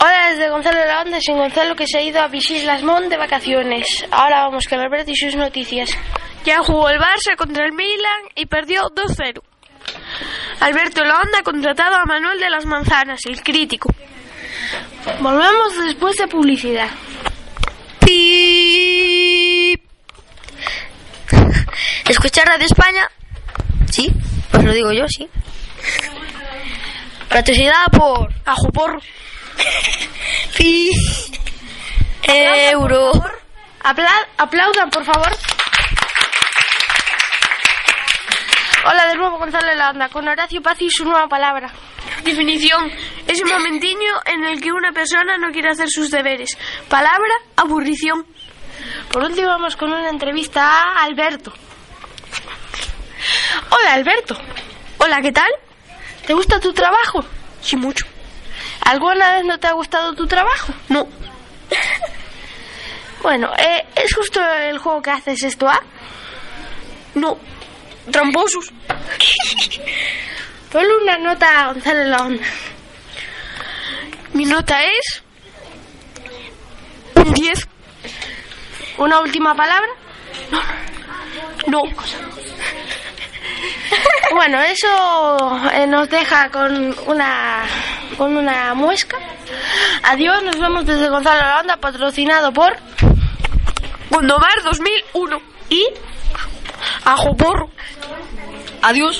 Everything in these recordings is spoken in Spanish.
Hola, desde Gonzalo de la Onda, sin Gonzalo que se ha ido a Visis Las Mont de vacaciones. Ahora vamos con Alberto y sus noticias. Ya jugó el Barça contra el Milan y perdió 2-0. Alberto la Onda ha contratado a Manuel de las Manzanas, el crítico. Volvemos después de publicidad. Pip. ¿Escuchar Radio España? Sí, pues lo digo yo, sí. Patrocinada por Ajuporro. Pi. Euro. Apla- aplaudan, por favor. Hola de nuevo Gonzalo de la Onda, con Horacio Paz y su nueva palabra. Definición. Es un momentiño en el que una persona no quiere hacer sus deberes. Palabra, aburrición. Por último vamos con una entrevista a Alberto. Hola Alberto, Hola, ¿qué tal? ¿te gusta tu trabajo? Sí, mucho. ¿Alguna vez no te ha gustado tu trabajo? No. Bueno, eh, ¿es justo el juego que haces esto, ah? No. Tramposos. Ponle una nota a Gonzalo la Onda. Mi nota es... Un 10. ¿Una última palabra? No. Bueno, eso eh, nos deja con una con una muesca. Adiós, nos vemos desde Gonzalo de la Onda, patrocinado por Gondomar 2001. y Ajuporro. Adiós.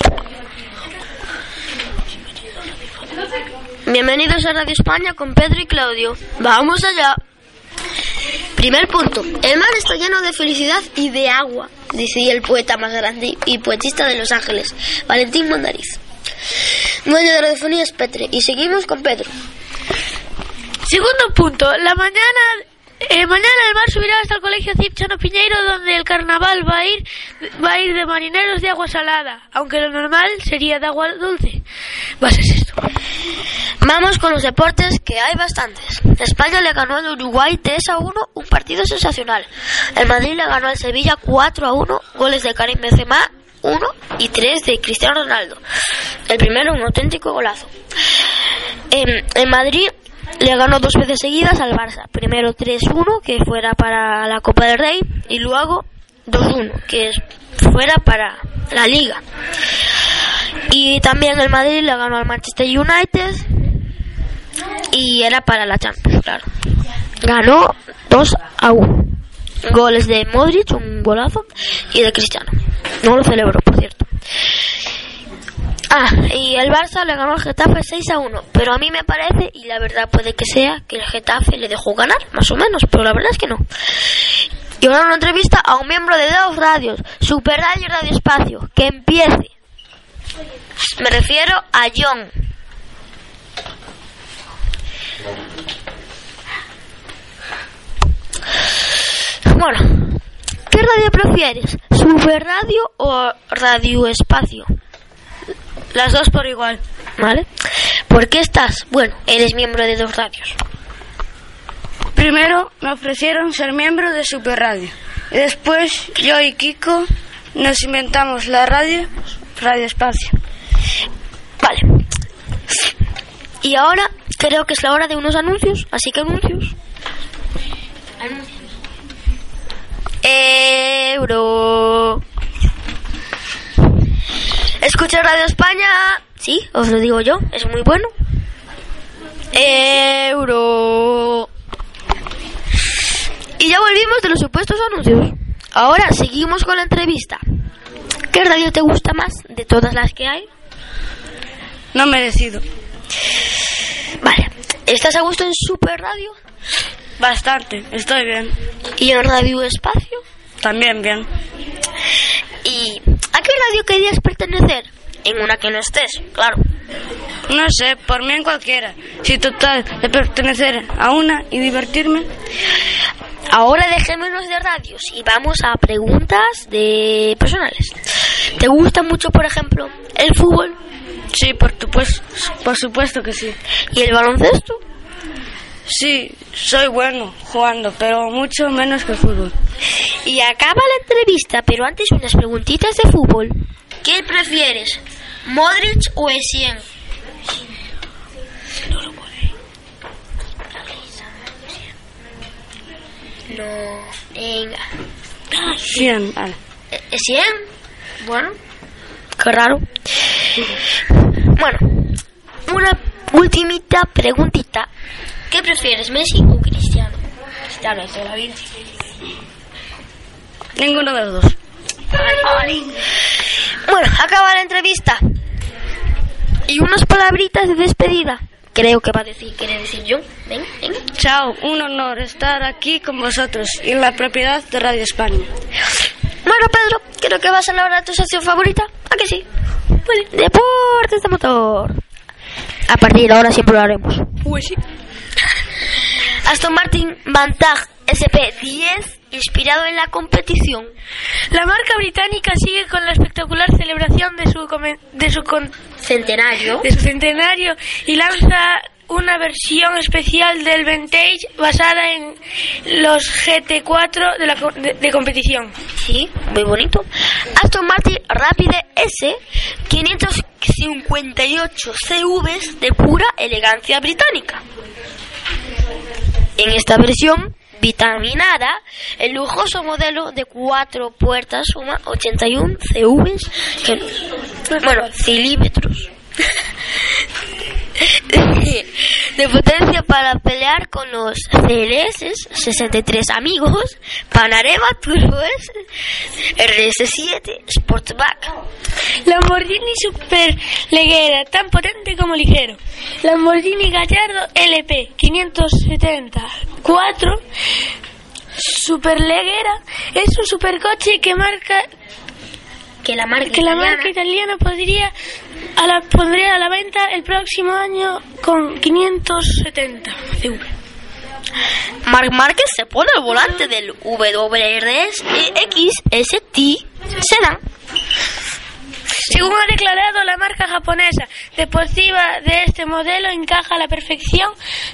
Bienvenidos a Radio España con Pedro y Claudio. Vamos allá. Primer punto. El mar está lleno de felicidad y de agua, decía el poeta más grande y poetista de Los Ángeles, Valentín Mondariz. Dueño de radiofonía es Petre. Y seguimos con Pedro. Segundo punto. La mañana... eh, mañana el mar subirá hasta el colegio Cipchano Piñeiro donde el carnaval va a ir va a ir de marineros de agua salada, aunque lo normal sería de agua dulce. Va a esto. Vamos con los deportes, que hay bastantes. España le ganó al Uruguay 3 a 1, un partido sensacional. El Madrid le ganó al Sevilla 4 a 1, goles de Karim Benzema 1 y 3 de Cristiano Ronaldo. El primero un auténtico golazo. En, en Madrid le ganó dos veces seguidas al Barça. Primero 3-1, que fuera para la Copa del Rey, y luego 2-1, que fuera para la Liga. Y también el Madrid le ganó al Manchester United y era para la Champions, claro. Ganó 2 a 1. Goles de Modric, un golazo, y de Cristiano. No lo celebro, por cierto. Ah, y el Barça le ganó al Getafe 6 a 1. Pero a mí me parece, y la verdad puede que sea, que el Getafe le dejó ganar, más o menos, pero la verdad es que no. Y ahora una entrevista a un miembro de dos radios, Super Radio y Radio Espacio, que empiece. Me refiero a John. Bueno, ¿qué radio prefieres? ¿Super Radio o Radio Espacio? Las dos por igual. ¿Vale? ¿Por qué estás? Bueno, eres miembro de dos radios. Primero me ofrecieron ser miembro de Super Radio. Y después yo y Kiko nos inventamos la radio Radio Espacio. Vale. Y ahora creo que es la hora de unos anuncios, así que anuncios. Euro. Escucha Radio España. Sí, os lo digo yo, es muy bueno. Euro. Y ya volvimos de los supuestos anuncios. Ahora seguimos con la entrevista. ¿Qué radio te gusta más de todas las que hay? No me decido. Vale. ¿Estás a gusto en Super Radio? Bastante, estoy bien. ¿Y en Radio Espacio? También bien. ¿Y a qué radio querías pertenecer? En una que no estés, claro. No sé, por mí en cualquiera. Si total de pertenecer a una y divertirme. Ahora dejémonos de radios y vamos a preguntas de personales. ¿Te gusta mucho, por ejemplo, el fútbol Sí, por, tu, pues, por supuesto que sí. y el baloncesto? Sí, soy bueno jugando, pero mucho menos que el fútbol. Y acaba la entrevista, pero antes unas preguntitas de fútbol. ¿Qué prefieres, Modric o Essien? No, venga. Bien, vale. ¿E- ¿Essien? Bueno, qué raro. Bueno, una ultimita preguntita. ¿Qué prefieres, Messi o Cristiano? Cristiano, de toda la vida. Ninguno de los dos. Bueno, acaba la entrevista. Y unas palabritas de despedida. Creo que va a decir, quiere decir yo. Ven, ven. Chao, un honor estar aquí con vosotros y en la propiedad de Radio España. Bueno, Pedro, creo que vas a la hora de tu sección favorita. ¿A que sí? Vale. Deportes de motor. A partir de ahora siempre lo haremos. Pues sí. Aston Martin Vantage SP10, inspirado en la competición. La marca británica sigue con la espectacular celebración de su, de su, Centenario. de su centenario y lanza una versión especial del Vintage basada en los GT4 de, la, de- de competición. Sí, muy bonito. Aston Martin Rapide S 558 CVs de pura elegancia británica. En esta versión vitaminada, el lujoso modelo de cuatro puertas suma 81 CVs, que, bueno, cilímetros. de potencia para pelear con los CLS 63 amigos, Panareva Turbo S, RS7 Sportback. Lamborghini Super Leggera, tan potente como ligero. Lamborghini Gallardo LP 574 Super Leggera es un supercoche que marca Que la marca, que la italiana- marca italiana podría a la, pondría a la venta el próximo año con 570 CV. Marc Márquez se pone al volante del WRX XST Sedan. Según ha declarado la marca japonesa deportiva de este modelo encaja a la perfección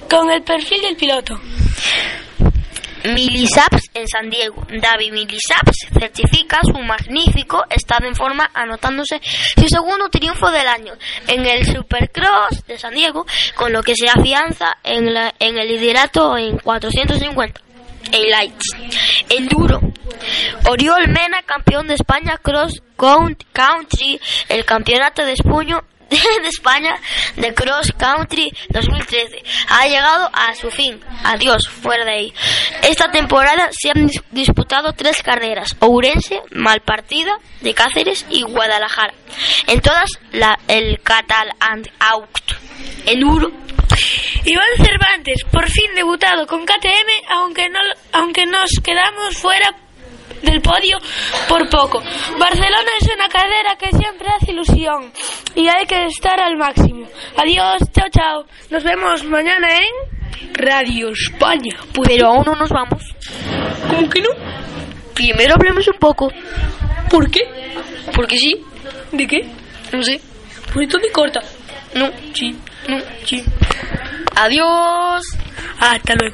con el perfil del piloto. Milisaps en San Diego. David Milisaps certifica su magnífico estado en forma anotándose su segundo triunfo del año en el Supercross de San Diego, con lo que se afianza en, la- en el liderato en 450. En lights. Enduro. Oriol Mena, campeón de España Cross Count- Country, el campeonato de espuño de España de Cross Country 2013 ha llegado a su fin. Adiós, fuera de ahí. Esta temporada se han dis- disputado tres carreras: Ourense, Malpartida, de Cáceres y Guadalajara. En todas, la, el Catal and Out. Enduro. Iván Cervantes, por fin debutado con KTM, aunque, no, aunque nos quedamos fuera del podio por poco. Barcelona es una carrera que siempre hace ilusión y hay que estar al máximo. Adiós, chao, chao. Nos vemos mañana en Radio España. Pero aún no nos vamos. ¿Cómo que no? Primero hablemos un poco. ¿Por qué? Porque sí. ¿De qué? No sé. Pues esto me corta. No. Sí. No. Sí. Adiós. Hasta luego.